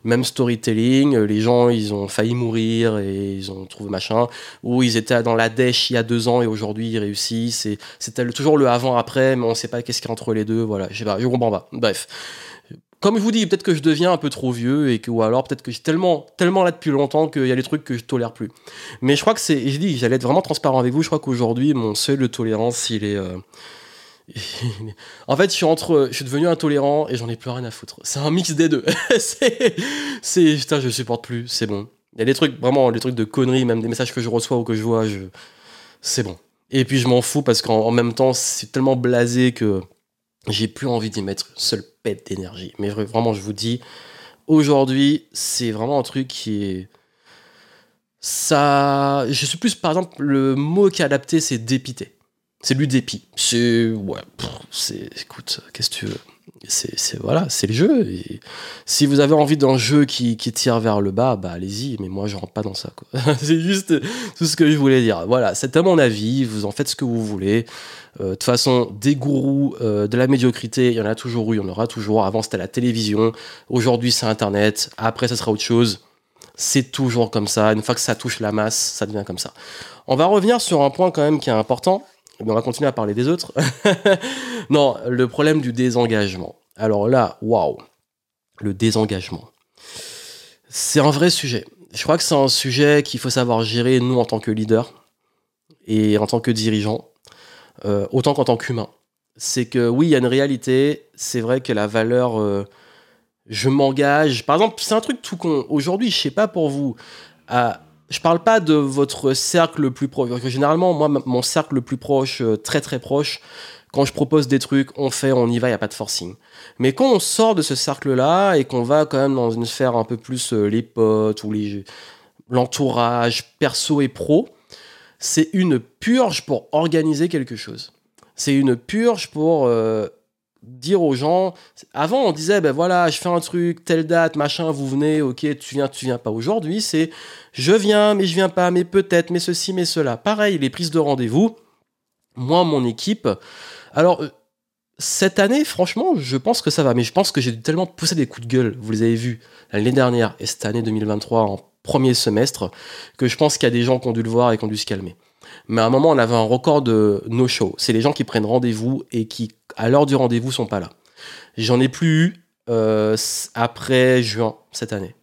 mêmes storytelling. Euh, les gens, ils ont failli mourir et ils ont trouvé machin. Ou ils étaient dans la dèche il y a deux ans et aujourd'hui ils réussissent. C'était toujours le avant-après, mais on ne sait pas qu'est-ce qu'il y a entre les deux. Voilà, je sais pas, je comprends pas. Bref. Comme je vous dis, peut-être que je deviens un peu trop vieux et que, ou alors peut-être que j'ai tellement, tellement là depuis longtemps qu'il y a des trucs que je tolère plus. Mais je crois que c'est, je dis, j'allais être vraiment transparent avec vous. Je crois qu'aujourd'hui, mon seuil de tolérance, il est, euh, en fait, je suis entre, je suis devenu intolérant et j'en ai plus rien à foutre. C'est un mix des deux. c'est, putain, je supporte plus. C'est bon. Il y a des trucs vraiment, des trucs de conneries, même des messages que je reçois ou que je vois, c'est bon. Et puis je m'en fous parce qu'en même temps, c'est tellement blasé que j'ai plus envie d'y mettre une seule pète d'énergie. Mais vraiment, je vous dis, aujourd'hui, c'est vraiment un truc qui est ça. Je suis plus, par exemple, le mot qui est adapté, c'est dépité. C'est du dépit. C'est. Ouais. C'est. Écoute, qu'est-ce que tu veux c'est voilà, c'est le jeu. Si vous avez envie d'un jeu qui, tire vers le bas, bah allez-y. Mais moi, je rentre pas dans ça. c'est juste tout ce que je voulais dire. Voilà, c'était mon avis. Vous en faites ce que vous voulez. Euh, de toute façon, des gourous euh, de la médiocrité, il y en a toujours eu, il y en aura toujours. Avant, c'était la télévision. Aujourd'hui, c'est Internet. Après, ça sera autre chose. C'est toujours comme ça. Une fois que ça touche la masse, ça devient comme ça. On va revenir sur un point quand même qui est important on va continuer à parler des autres. non, le problème du désengagement. Alors là, waouh, le désengagement. C'est un vrai sujet. Je crois que c'est un sujet qu'il faut savoir gérer, nous, en tant que leader et en tant que dirigeant, euh, autant qu'en tant qu'humain. C'est que oui, il y a une réalité. C'est vrai que la valeur, euh, je m'engage. Par exemple, c'est un truc tout con. Aujourd'hui, je sais pas pour vous, à je parle pas de votre cercle le plus proche. Généralement, moi, mon cercle le plus proche, euh, très très proche, quand je propose des trucs, on fait, on y va, il n'y a pas de forcing. Mais quand on sort de ce cercle-là et qu'on va quand même dans une sphère un peu plus euh, les potes ou l'entourage perso et pro, c'est une purge pour organiser quelque chose. C'est une purge pour euh, dire aux gens. Avant, on disait, ben voilà, je fais un truc, telle date, machin, vous venez, ok, tu viens, tu viens pas. Aujourd'hui, c'est je viens, mais je viens pas, mais peut-être, mais ceci, mais cela. Pareil, les prises de rendez-vous. Moi, mon équipe. Alors, euh, cette année, franchement, je pense que ça va, mais je pense que j'ai tellement poussé des coups de gueule, vous les avez vus l'année dernière et cette année 2023 en premier semestre, que je pense qu'il y a des gens qui ont dû le voir et qui ont dû se calmer. Mais à un moment, on avait un record de no-show. C'est les gens qui prennent rendez-vous et qui, à l'heure du rendez-vous, sont pas là. J'en ai plus eu euh, après juin cette année.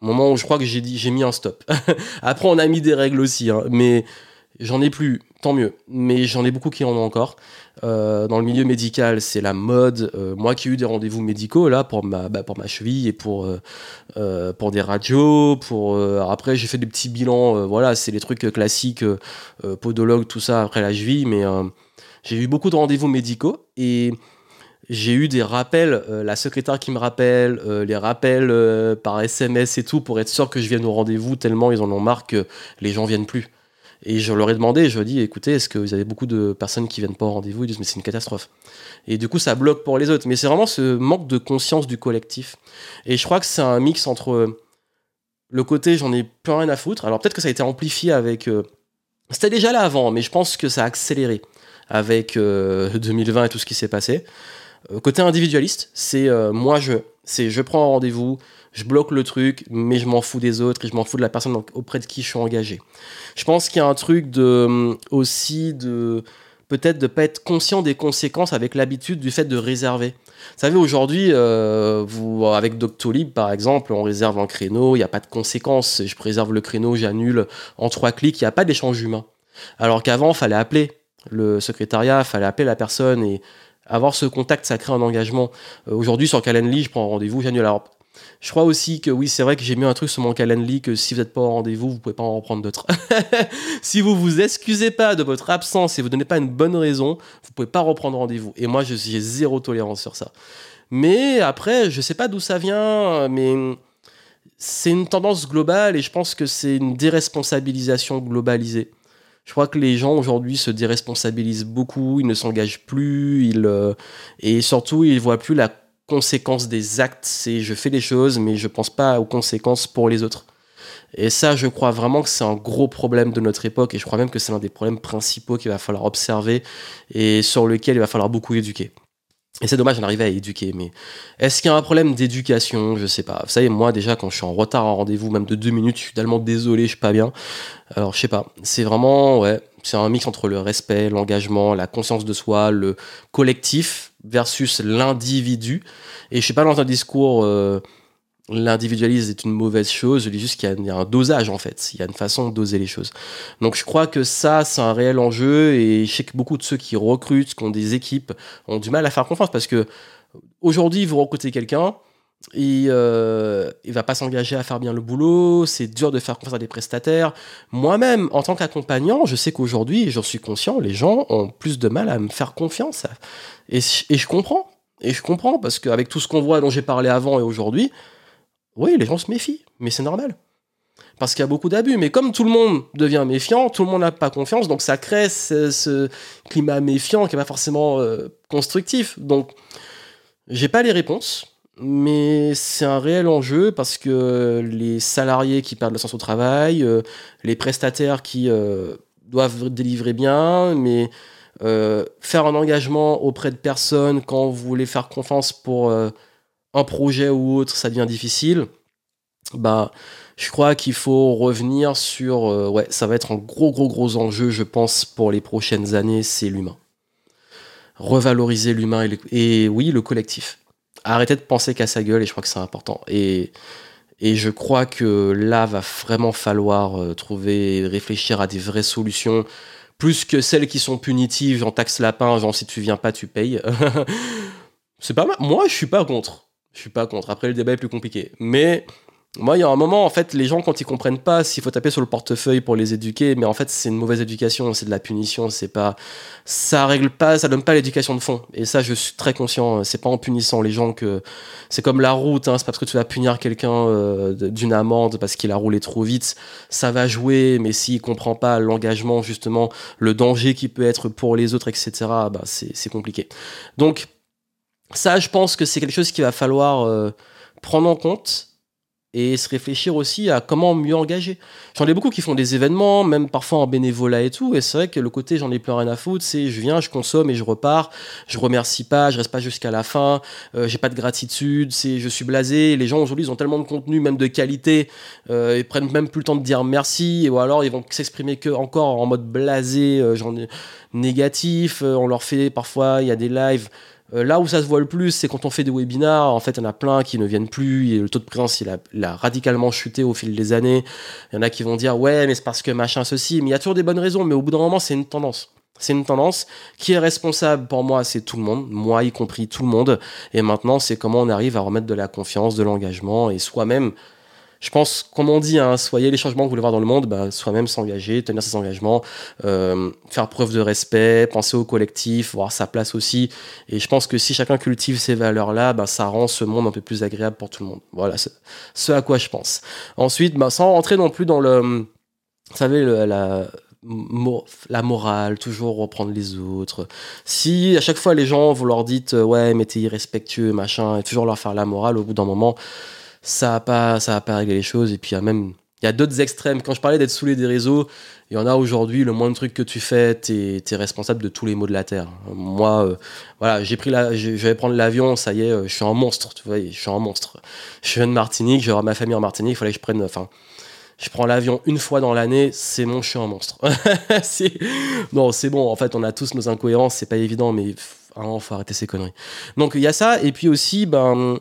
Moment où je crois que j'ai dit, j'ai mis un stop. après, on a mis des règles aussi, hein. mais J'en ai plus, tant mieux, mais j'en ai beaucoup qui en ont encore. Euh, dans le milieu médical, c'est la mode. Euh, moi qui ai eu des rendez-vous médicaux là pour ma, bah, pour ma cheville et pour, euh, pour des radios. Après, j'ai fait des petits bilans. voilà, c'est les trucs classiques, podologue, tout ça après la cheville. Mais j'ai eu beaucoup de rendez-vous médicaux et j'ai eu des rappels, la secrétaire qui me rappelle, les rappels par SMS et tout pour être sûr que je vienne au rendez-vous tellement ils en ont marre que les gens viennent plus. Et je leur ai demandé, je leur ai dit, écoutez, est-ce que vous avez beaucoup de personnes qui viennent pas au rendez-vous? Ils disent, mais c'est une catastrophe. Et du coup, ça bloque pour les autres. Mais c'est vraiment ce manque de conscience du collectif. Et je crois que c'est un mix entre le côté j'en ai plus rien à foutre. Alors peut-être que ça a été amplifié avec. Euh, c'était déjà là avant, mais je pense que ça a accéléré avec 2020 euh, et tout ce qui s'est passé. Euh, côté individualiste, c'est moi je, c'est je prends un rendez-vous, je bloque le truc, mais je m'en fous des autres et je m'en fous de la personne auprès de qui je suis engagé. Je pense qu'il y a un truc de euh, aussi de peut-être de pas être conscient des conséquences avec l'habitude du fait de réserver. Vous savez, aujourd'hui, euh, avec Doctolib, par exemple, on réserve un créneau, il n'y a pas de conséquences. Je préserve le créneau, j'annule en trois clics, il n'y a pas d'échange humain. Alors qu'avant, il fallait appeler le secrétariat, il fallait appeler la personne et avoir ce contact, ça crée un engagement. Euh, aujourd'hui, sur Calendly, je prends rendez-vous, j'annule. Alors, je crois aussi que oui, c'est vrai que j'ai mis un truc sur mon calendrier que si vous n'êtes pas au rendez-vous, vous pouvez pas en reprendre d'autres. si vous vous excusez pas de votre absence et vous donnez pas une bonne raison, vous pouvez pas reprendre rendez-vous. Et moi, j'ai zéro tolérance sur ça. Mais après, je sais pas d'où ça vient, mais c'est une tendance globale et je pense que c'est une déresponsabilisation globalisée. Je crois que les gens aujourd'hui se déresponsabilisent beaucoup, ils ne s'engagent plus, ils, euh, et surtout ils voient plus la conséquences des actes, c'est je fais des choses, mais je pense pas aux conséquences pour les autres. Et ça, je crois vraiment que c'est un gros problème de notre époque, et je crois même que c'est l'un des problèmes principaux qu'il va falloir observer et sur lequel il va falloir beaucoup éduquer. Et c'est dommage d'en arriver à éduquer, mais est-ce qu'il y a un problème d'éducation? Je sais pas. Vous savez, moi déjà, quand je suis en retard en rendez-vous, même de deux minutes, je suis tellement désolé, je suis pas bien. Alors, je sais pas. C'est vraiment, ouais, c'est un mix entre le respect, l'engagement, la conscience de soi, le collectif versus l'individu. Et je suis pas dans un discours euh, l'individualisme est une mauvaise chose, je dis juste qu'il y, a un dosage en fait, il y a une façon de doser les choses. Donc je crois que ça, c'est un réel enjeu et je sais que beaucoup de ceux qui recrutent, qui ont des équipes, ont du mal à faire confiance parce que aujourd'hui, vous recrutez quelqu'un, il, euh, il va pas s'engager à faire bien le boulot, c'est dur de faire confiance à des prestataires. Moi-même, en tant qu'accompagnant, je sais qu'aujourd'hui, j'en suis conscient, les gens ont plus de mal à me faire confiance. Et, et je comprends. Et je comprends, parce qu'avec tout ce qu'on voit dont j'ai parlé avant et aujourd'hui, oui, les gens se méfient, mais c'est normal. Parce qu'il y a beaucoup d'abus. Mais comme tout le monde devient méfiant, tout le monde n'a pas confiance, donc ça crée ce, climat méfiant qui n'est pas forcément euh, constructif. Donc, j'ai pas les réponses, mais c'est un réel enjeu parce que les salariés qui perdent le sens au travail, euh, les prestataires qui euh, doivent délivrer bien, mais faire un engagement auprès de personnes quand vous voulez faire confiance pour un projet ou autre, ça devient difficile, bah, je crois qu'il faut revenir sur. Euh, ouais, ça va être un gros, gros, gros enjeu, je pense, pour les prochaines années, c'est l'humain. Revaloriser l'humain et, oui, le collectif. Arrêtez de penser qu'à sa gueule, et je crois que c'est important. Et, je crois que là, va vraiment falloir euh, trouver, réfléchir à des vraies solutions, plus que celles qui sont punitives, genre taxe lapin, genre si tu viens pas, tu payes. c'est pas mal. Moi, je suis pas contre. Je suis pas contre. Après, le débat est plus compliqué. Mais moi, il y a un moment, en fait, les gens, quand ils comprennent pas s'il faut taper sur le portefeuille pour les éduquer, mais en fait, c'est une mauvaise éducation, c'est de la punition, c'est pas. Ça règle pas, ça donne pas l'éducation de fond. Et ça, je suis très conscient. C'est pas en punissant les gens que. C'est comme la route, hein, c'est parce que tu vas punir quelqu'un euh, d'une amende parce qu'il a roulé trop vite. Ça va jouer, mais s'il comprend pas l'engagement, justement, le danger qui peut être pour les autres, etc., bah, c'est compliqué. Donc, ça, je pense que c'est quelque chose qu'il va falloir euh, prendre en compte et se réfléchir aussi à comment mieux engager. J'en ai beaucoup qui font des événements, même parfois en bénévolat et tout, et c'est vrai que le côté j'en ai plus rien à foutre, c'est je viens, je consomme et je repars, je remercie pas, je reste pas jusqu'à la fin, euh, j'ai pas de gratitude, c'est je suis blasé, les gens aujourd'hui ils ont tellement de contenu, même de qualité, euh, ils prennent même plus le temps de dire merci, ou alors ils vont s'exprimer que encore en mode blasé, genre négatif, on leur fait parfois, il y a des lives Euh, là où ça se voit le plus, c'est quand on fait des webinars. En fait, il y en a plein qui ne viennent plus. Et le taux de présence, il a, il a radicalement chuté au fil des années. Il y en a qui vont dire, ouais, mais c'est parce que machin, ceci. Mais il y a toujours des bonnes raisons. Mais au bout d'un moment, c'est une tendance. C'est une tendance qui est responsable pour moi, c'est tout le monde, moi y compris tout le monde. Et maintenant, c'est comment on arrive à remettre de la confiance, de l'engagement et soi-même je pense, comme on dit, hein, soyez les changements que vous voulez voir dans le monde, bah, soi-même s'engager, tenir ses engagements, euh, faire preuve de respect, penser au collectif, voir sa place aussi. Et je pense que si chacun cultive ces valeurs-là, bah, ça rend ce monde un peu plus agréable pour tout le monde. Voilà, ce à quoi je pense. Ensuite, bah, sans rentrer non plus dans le, vous savez, la, la morale, toujours reprendre les autres. Si à chaque fois les gens vous leur dites ouais mais t'es irrespectueux machin et toujours leur faire la morale au bout d'un moment ça a pas ça a pas réglé les choses et puis il y a même y a d'autres extrêmes. Quand je parlais d'être saoulé des réseaux, il y en a aujourd'hui, le moindre truc que tu fais, tu es, responsable de tous les maux de la Terre. Moi, euh, voilà, j'ai pris la, je, vais prendre l'avion, ça y est, euh, je suis un monstre, tu vois, je suis un monstre. Je viens de Martinique, j'ai ma famille en Martinique, il fallait que je prenne, enfin, je prends l'avion une fois dans l'année, c'est mon, je suis un monstre. non, c'est bon, en fait, on a tous nos incohérences, c'est pas évident, mais il faut arrêter ces conneries. Donc, il y a ça, et puis aussi, ben,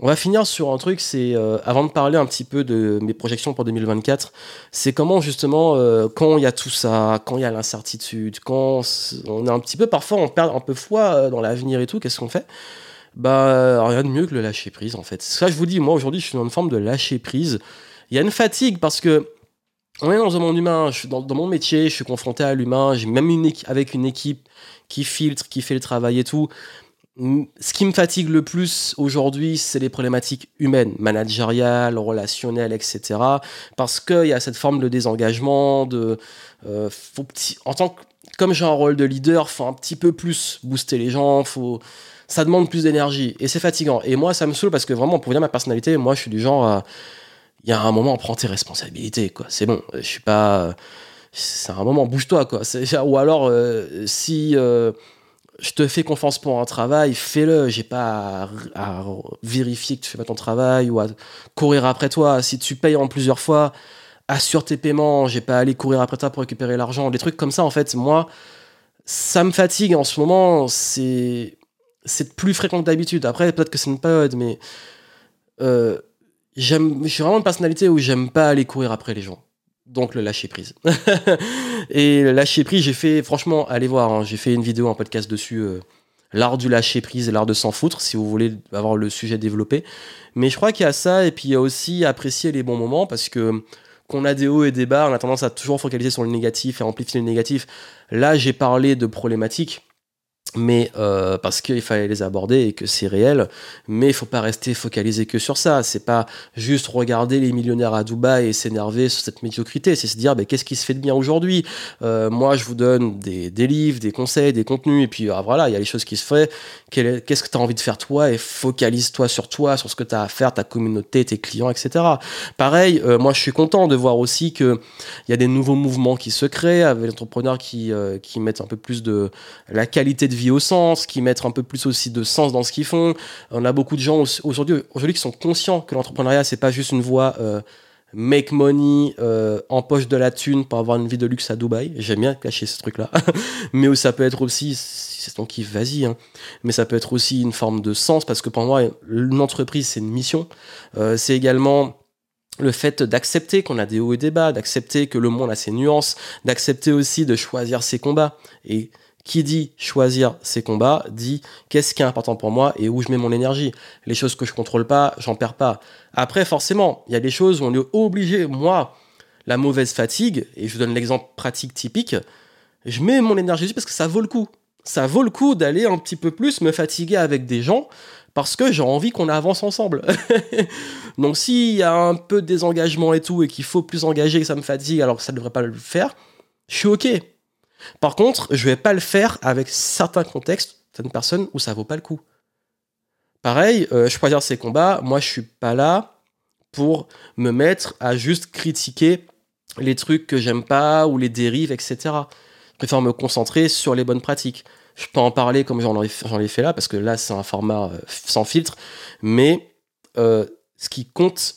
on va finir sur un truc, c'est euh, avant de parler un petit peu de mes projections pour 2024, c'est comment justement euh, quand il y a tout ça, quand il y a l'incertitude, quand on est un petit peu parfois on perd un peu foi euh, dans l'avenir et tout, qu'est-ce qu'on fait? Bah rien de mieux que le lâcher prise en fait. Ça je vous dis, moi aujourd'hui je suis dans une forme de lâcher prise. Il y a une fatigue parce que on est dans un monde humain, je suis dans, mon métier, je suis confronté à l'humain, j'ai même une avec une équipe qui filtre, qui fait le travail et tout ce qui me fatigue le plus aujourd'hui, c'est les problématiques humaines, managériales, relationnelles, etc. Parce qu'il y a cette forme de désengagement, euh, en tant que, comme j'ai un rôle de leader, faut un petit peu plus booster les gens, faut, ça demande plus d'énergie et c'est fatigant. Et moi, ça me saoule parce que vraiment, pour dire ma personnalité, moi, je suis du genre, il y a un moment, prends tes responsabilités. C'est bon, je suis pas, c'est un moment, bouge-toi. Ou alors, euh, si euh, je te fais confiance pour un travail, fais-le. J'ai pas à, vérifier que tu fais pas ton travail ou à courir après toi. Si tu payes en plusieurs fois, assure tes paiements. J'ai pas à aller courir après toi pour récupérer l'argent. Des trucs comme ça, en fait, moi, ça me fatigue en ce moment. C'est c'est plus fréquent que d'habitude. Après, peut-être que c'est une période, mais euh, j'aime. Je suis vraiment une personnalité où j'aime pas aller courir après les gens donc le lâcher prise. et le lâcher prise, j'ai fait, franchement, allez voir, hein, j'ai fait une vidéo, un podcast dessus, euh, l'art du lâcher prise et l'art de s'en foutre, si vous voulez avoir le sujet développé. Mais je crois qu'il y a ça, et puis il y a aussi apprécier les bons moments, parce que qu'on a des hauts et des bas, on a tendance à toujours focaliser sur le négatif et amplifier le négatif. Là, j'ai parlé de problématiques mais euh, parce qu'il fallait les aborder et que c'est réel. Mais il faut pas rester focalisé que sur ça. C'est pas juste regarder les millionnaires à Dubaï et s'énerver sur cette médiocrité. C'est se dire, qu'est-ce qui se fait de bien aujourd'hui? Euh, Moi, je vous donne des, des, livres, des conseils, des contenus, et puis ah, voilà, il y a les choses qui se font. Qu'est-ce que tu as envie de faire toi? Et focalise-toi sur toi, sur ce que tu as à faire, ta communauté, tes clients, etc. Pareil, euh, moi, je suis content de voir aussi qu'il y a des nouveaux mouvements qui se créent avec les entrepreneurs qui, qui mettent un peu plus de la qualité de vie au sens, qui mettent un peu plus aussi de sens dans ce qu'ils font. On a beaucoup de gens aujourd'hui aujourd'hui qui sont conscients que l'entrepreneuriat c'est pas juste une voie euh, make money, euh, en poche de la thune pour avoir une vie de luxe à Dubaï. J'aime bien cacher ce truc-là. Mais ça peut être aussi, si c'est ton kiff, vas-y. Hein. Mais ça peut être aussi une forme de sens parce que pour moi, une entreprise, c'est une mission. Euh, c'est également le fait d'accepter qu'on a des hauts et des bas, d'accepter que le monde a ses nuances, d'accepter aussi de choisir ses combats. Et qui dit choisir ses combats dit qu'est-ce qui est important pour moi et où je mets mon énergie. Les choses que je contrôle pas, j'en perds pas. Après, forcément, il y a des choses où on est obligé, moi, la mauvaise fatigue, et je vous donne l'exemple pratique typique, je mets mon énergie dessus parce que ça vaut le coup. Ça vaut le coup d'aller un petit peu plus me fatiguer avec des gens parce que j'ai envie qu'on avance ensemble. Donc s'il y a un peu de désengagement et tout et qu'il faut plus engager, que ça me fatigue alors que ça ne devrait pas le faire, je suis ok. Par contre, je vais pas le faire avec certains contextes, certaines personnes où ça vaut pas le coup. Pareil, euh, je dire ces combats, moi je suis pas là pour me mettre à juste critiquer les trucs que j'aime pas ou les dérives, etc. Je préfère me concentrer sur les bonnes pratiques. Je peux en parler comme j'en ai, fait là, parce que là c'est un format euh, sans filtre, mais euh, ce qui compte,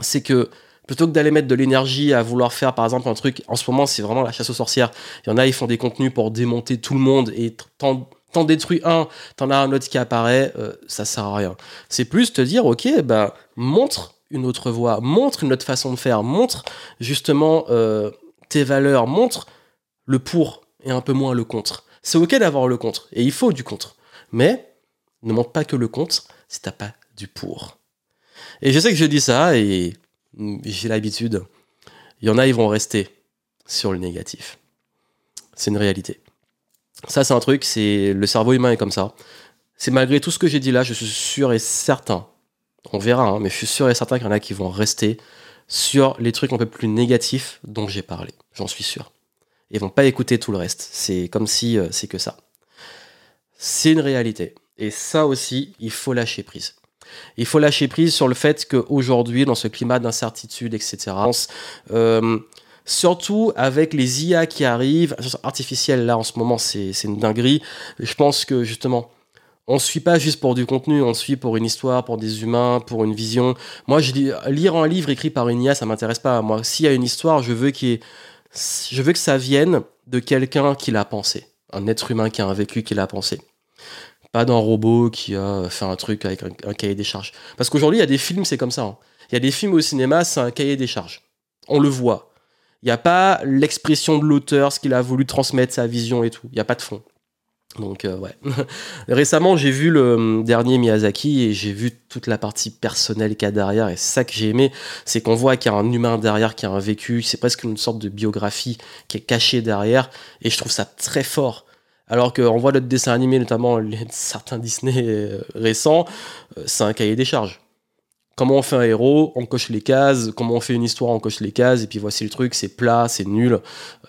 c'est que plutôt que d'aller mettre de l'énergie à vouloir faire par exemple un truc en ce moment c'est vraiment la chasse aux sorcières il y en a ils font des contenus pour démonter tout le monde et t'en détruis un, t'en as un autre qui apparaît, euh, ça sert à rien. C'est plus te dire, ok, ben montre une autre voie, montre une autre façon de faire, montre justement euh, tes valeurs, montre le pour et un peu moins le contre. C'est ok d'avoir le contre, et il faut du contre. Mais ne montre pas que le contre si t'as pas du pour. Et je sais que je dis ça, et j'ai l'habitude. Il y en a, ils vont rester sur le négatif. C'est une réalité. Ça, c'est un truc, c'est le cerveau humain est comme ça. C'est malgré tout ce que j'ai dit là, je suis sûr et certain, on verra, hein, mais je suis sûr et certain qu'il y en a qui vont rester sur les trucs un peu plus négatifs dont j'ai parlé. J'en suis sûr. Ils vont pas écouter tout le reste. C'est comme si euh, c'est que ça. C'est une réalité. Et ça aussi, il faut lâcher prise. Il faut lâcher prise sur le fait qu'aujourd'hui, dans ce climat d'incertitude, etc., euh, surtout avec les IA qui arrivent, artificielles là en ce moment, c'est une dinguerie. Je pense que justement, on ne suit pas juste pour du contenu, on suit pour une histoire, pour des humains, pour une vision. Moi, je dis, lire un livre écrit par une IA, ça m'intéresse pas. Moi, s'il y a une histoire, je veux, je veux que ça vienne de quelqu'un qui l'a pensé, un être humain qui a un vécu, qui l'a pensé pas d'un robot qui a fait un truc avec un, cahier des charges. Parce qu'aujourd'hui, il y a des films, c'est comme ça. Hein. Il y a des films au cinéma, c'est un cahier des charges. On le voit. Il n'y a pas l'expression de l'auteur, ce qu'il a voulu transmettre, sa vision et tout. Il n'y a pas de fond. Donc, euh, ouais. Récemment, j'ai vu le hum, dernier Miyazaki et j'ai vu toute la partie personnelle qu'il y a derrière. Et ça que j'ai aimé, c'est qu'on voit qu'il y a un humain derrière, qui a un vécu. C'est presque une sorte de biographie qui est cachée derrière. Et je trouve ça très fort. Alors qu'on voit d'autres dessins animés, notamment certains Disney euh, récents, euh, c'est un cahier des charges. Comment on fait un héros On coche les cases. Comment on fait une histoire On coche les cases. Et puis voici le truc, c'est plat, c'est nul.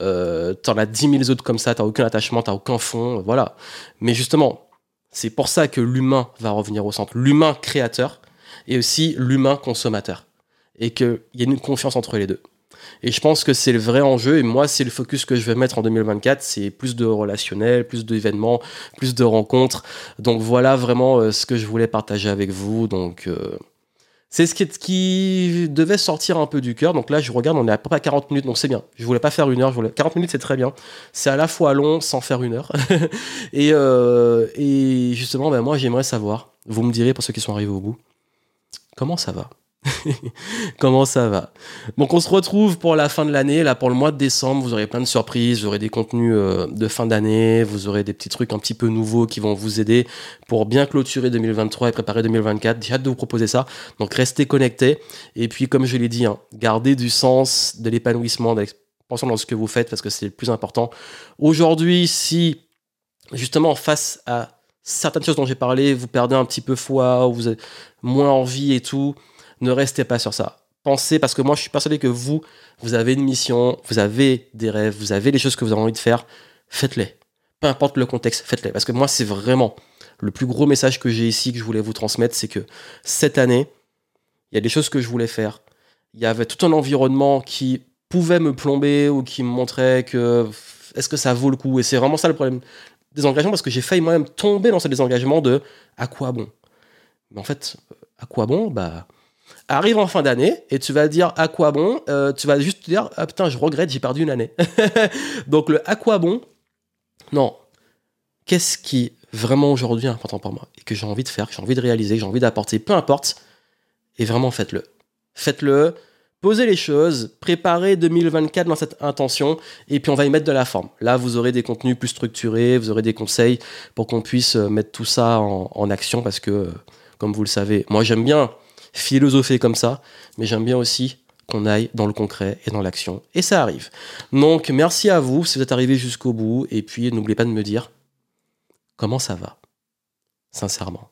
Euh, t'en as 10 000 autres comme ça, t'as aucun attachement, t'as aucun fond, voilà. Mais justement, c'est pour ça que l'humain va revenir au centre. L'humain créateur et aussi l'humain consommateur. Et qu'il y a une confiance entre les deux. Et je pense que c'est le vrai enjeu. Et moi, c'est le focus que je vais mettre en 2024. C'est plus de relationnel, plus d'événements, plus de rencontres. Donc voilà vraiment euh, ce que je voulais partager avec vous. Donc euh, c'est ce qui, devait sortir un peu du cœur. Donc là, je regarde, on est à peu près à 40 minutes. Donc c'est bien. Je voulais pas faire une heure. Je voulais... 40 minutes, c'est très bien. C'est à la fois long sans faire une heure. et, euh, et justement, ben, moi, j'aimerais savoir. Vous me direz pour ceux qui sont arrivés au bout. Comment ça va? Comment ça va? Donc on se retrouve pour la fin de l'année, là pour le mois de décembre, vous aurez plein de surprises, vous aurez des contenus euh, de fin d'année, vous aurez des petits trucs un petit peu nouveaux qui vont vous aider pour bien clôturer 2023 et préparer 2024. J'ai hâte de vous proposer ça. Donc restez connectés et puis comme je l'ai dit, hein, gardez du sens, de l'épanouissement, l'expansion dans ce que vous faites parce que c'est le plus important. Aujourd'hui, si justement face à certaines choses dont j'ai parlé, vous perdez un petit peu foi, vous avez moins envie et tout, ne restez pas sur ça. Pensez, parce que moi je suis persuadé que vous, vous avez une mission, vous avez des rêves, vous avez des choses que vous avez envie de faire, faites-les. Peu importe le contexte, faites-les. Parce que moi c'est vraiment le plus gros message que j'ai ici, que je voulais vous transmettre, c'est que cette année, il y a des choses que je voulais faire. Il y avait tout un environnement qui pouvait me plomber ou qui me montrait que est-ce que ça vaut le coup? Et c'est vraiment ça le problème des engagements parce que j'ai failli moi-même tomber dans ce désengagement de à quoi bon? Mais en fait, à quoi bon? Bah arrive en fin d'année et tu vas dire à quoi bon euh, Tu vas juste te dire ah putain, je regrette, j'ai perdu une année. Donc le à quoi bon Non. Qu'est-ce qui vraiment aujourd'hui est important pour moi et que j'ai envie de faire, que j'ai envie de réaliser, que j'ai envie d'apporter, peu importe, et vraiment faites-le. Faites-le, posez les choses, préparez 2024 dans cette intention, et puis on va y mettre de la forme. Là, vous aurez des contenus plus structurés, vous aurez des conseils pour qu'on puisse euh, mettre tout ça en, action, parce que, euh, comme vous le savez, moi j'aime bien philosopher comme ça, mais j'aime bien aussi qu'on aille dans le concret et dans l'action. Et ça arrive. Donc merci à vous si vous êtes arrivé jusqu'au bout, et puis n'oubliez pas de me dire comment ça va, sincèrement.